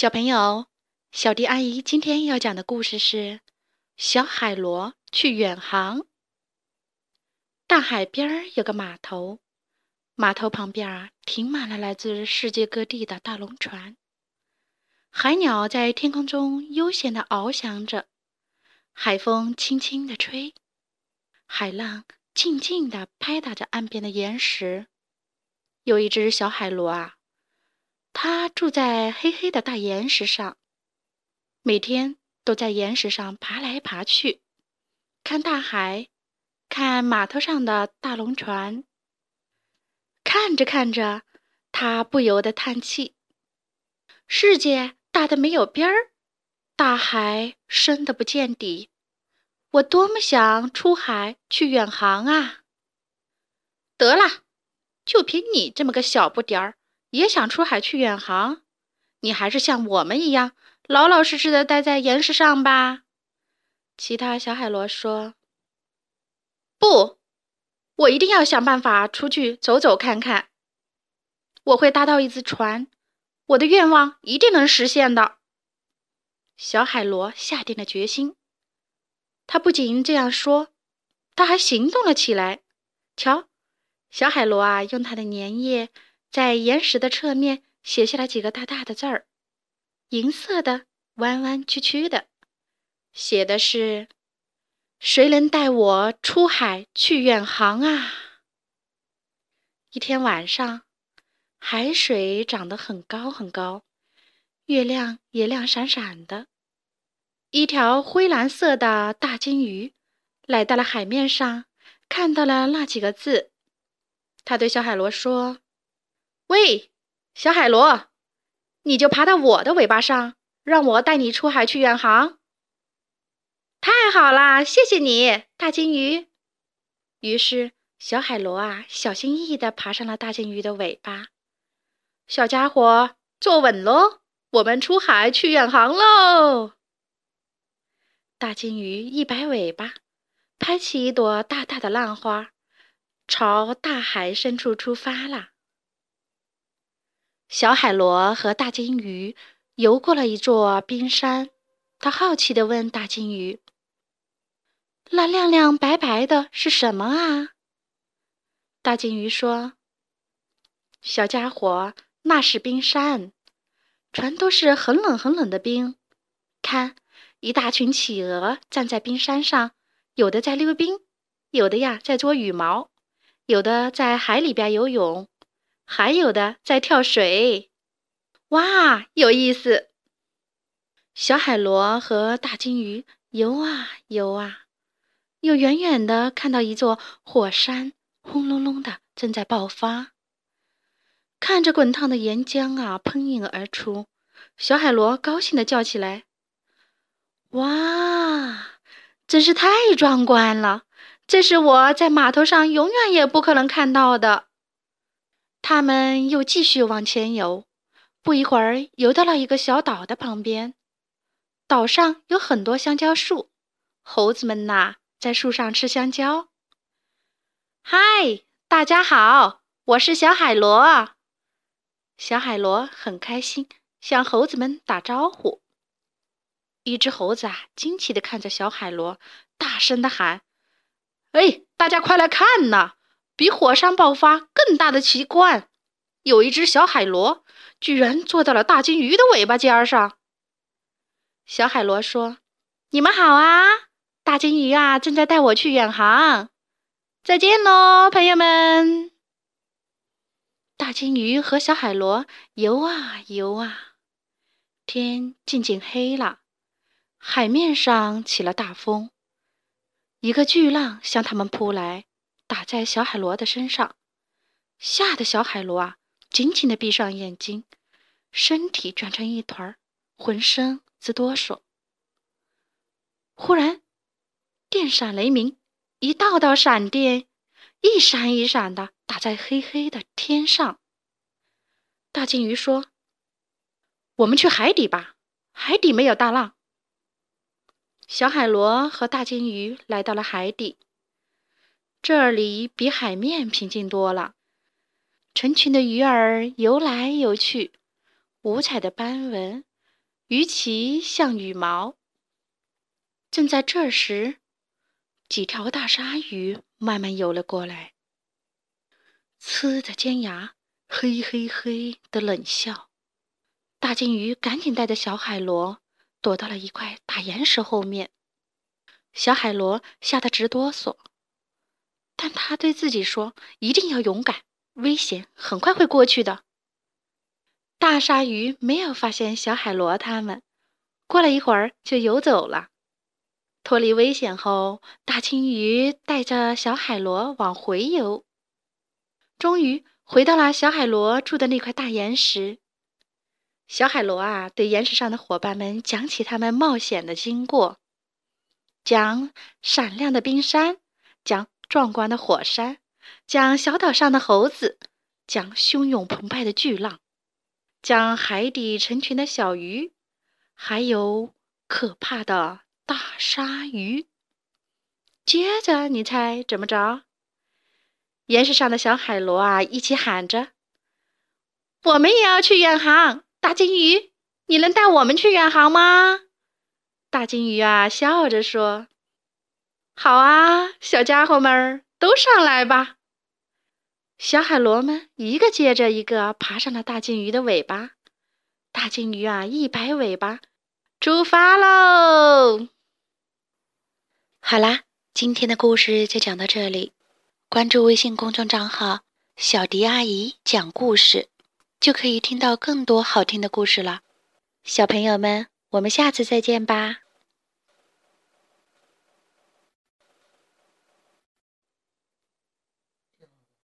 小朋友，小迪阿姨今天要讲的故事是《小海螺去远航》。大海边有个码头，码头旁边啊停满了来自世界各地的大龙船。海鸟在天空中悠闲地翱翔着，海风轻轻地吹，海浪静静地拍打着岸边的岩石。有一只小海螺啊。他住在黑黑的大岩石上，每天都在岩石上爬来爬去，看大海，看码头上的大龙船。看着看着，他不由得叹气：“世界大的没有边儿，大海深的不见底，我多么想出海去远航啊！”得了，就凭你这么个小不点儿！也想出海去远航，你还是像我们一样老老实实的待在岩石上吧。其他小海螺说：“不，我一定要想办法出去走走看看。我会搭到一只船，我的愿望一定能实现的。”小海螺下定了决心。他不仅这样说，他还行动了起来。瞧，小海螺啊，用它的粘液。在岩石的侧面写下了几个大大的字儿，银色的，弯弯曲曲的，写的是：“谁能带我出海去远航啊？”一天晚上，海水涨得很高很高，月亮也亮闪闪的。一条灰蓝色的大金鱼来到了海面上，看到了那几个字，他对小海螺说。喂，小海螺，你就爬到我的尾巴上，让我带你出海去远航。太好啦，谢谢你，大金鱼。于是，小海螺啊，小心翼翼地爬上了大金鱼的尾巴。小家伙，坐稳喽，我们出海去远航喽！大金鱼一摆尾巴，拍起一朵大大的浪花，朝大海深处出发了。小海螺和大金鱼游过了一座冰山，他好奇地问大金鱼：“那亮亮白白的是什么啊？”大金鱼说：“小家伙，那是冰山，全都是很冷很冷的冰。看，一大群企鹅站在冰山上，有的在溜冰，有的呀在捉羽毛，有的在海里边游泳。”还有的在跳水，哇，有意思！小海螺和大金鱼游啊游啊，又远远的看到一座火山，轰隆隆的正在爆发，看着滚烫的岩浆啊喷涌而出，小海螺高兴的叫起来：“哇，真是太壮观了！这是我在码头上永远也不可能看到的。”他们又继续往前游，不一会儿游到了一个小岛的旁边。岛上有很多香蕉树，猴子们呐在树上吃香蕉。嗨，大家好，我是小海螺。小海螺很开心，向猴子们打招呼。一只猴子啊，惊奇地看着小海螺，大声地喊：“哎，大家快来看呐！”比火山爆发更大的奇观，有一只小海螺居然坐到了大金鱼的尾巴尖上。小海螺说：“你们好啊，大金鱼啊，正在带我去远航。再见喽，朋友们。”大金鱼和小海螺游啊游啊，天渐渐黑了，海面上起了大风，一个巨浪向他们扑来。打在小海螺的身上，吓得小海螺啊，紧紧地闭上眼睛，身体转成一团，浑身直哆嗦。忽然，电闪雷鸣，一道道闪电一闪一闪的打在黑黑的天上。大金鱼说：“我们去海底吧，海底没有大浪。”小海螺和大金鱼来到了海底。这里比海面平静多了，成群的鱼儿游来游去，五彩的斑纹鱼鳍像羽毛。正在这时，几条大鲨鱼慢慢游了过来，呲着尖牙，嘿嘿嘿的冷笑。大金鱼赶紧带着小海螺躲到了一块大岩石后面。小海螺吓得直哆嗦，但他对自己说：“一定要勇敢，危险很快会过去的。”大鲨鱼没有发现小海螺，他们过了一会儿就游走了。脱离危险后，大青鱼带着小海螺往回游，终于回到了小海螺住的那块大岩石。小海螺啊，对岩石上的伙伴们讲起他们冒险的经过，讲闪亮的冰山，讲壮观的火山，讲小岛上的猴子，讲汹涌澎湃的巨浪，讲海底成群的小鱼，还有可怕的。大鲨鱼。接着，你猜怎么着？岩石上的小海螺啊，一起喊着：“我们也要去远航！”大金鱼，你能带我们去远航吗？大金鱼啊，笑着说：“好啊，小家伙们都上来吧。”小海螺们一个接着一个爬上了大金鱼的尾巴。大金鱼啊，一摆尾巴，出发喽！好啦，今天的故事就讲到这里。关注微信公众账号“小迪阿姨讲故事”，就可以听到更多好听的故事了。小朋友们，我们下次再见吧。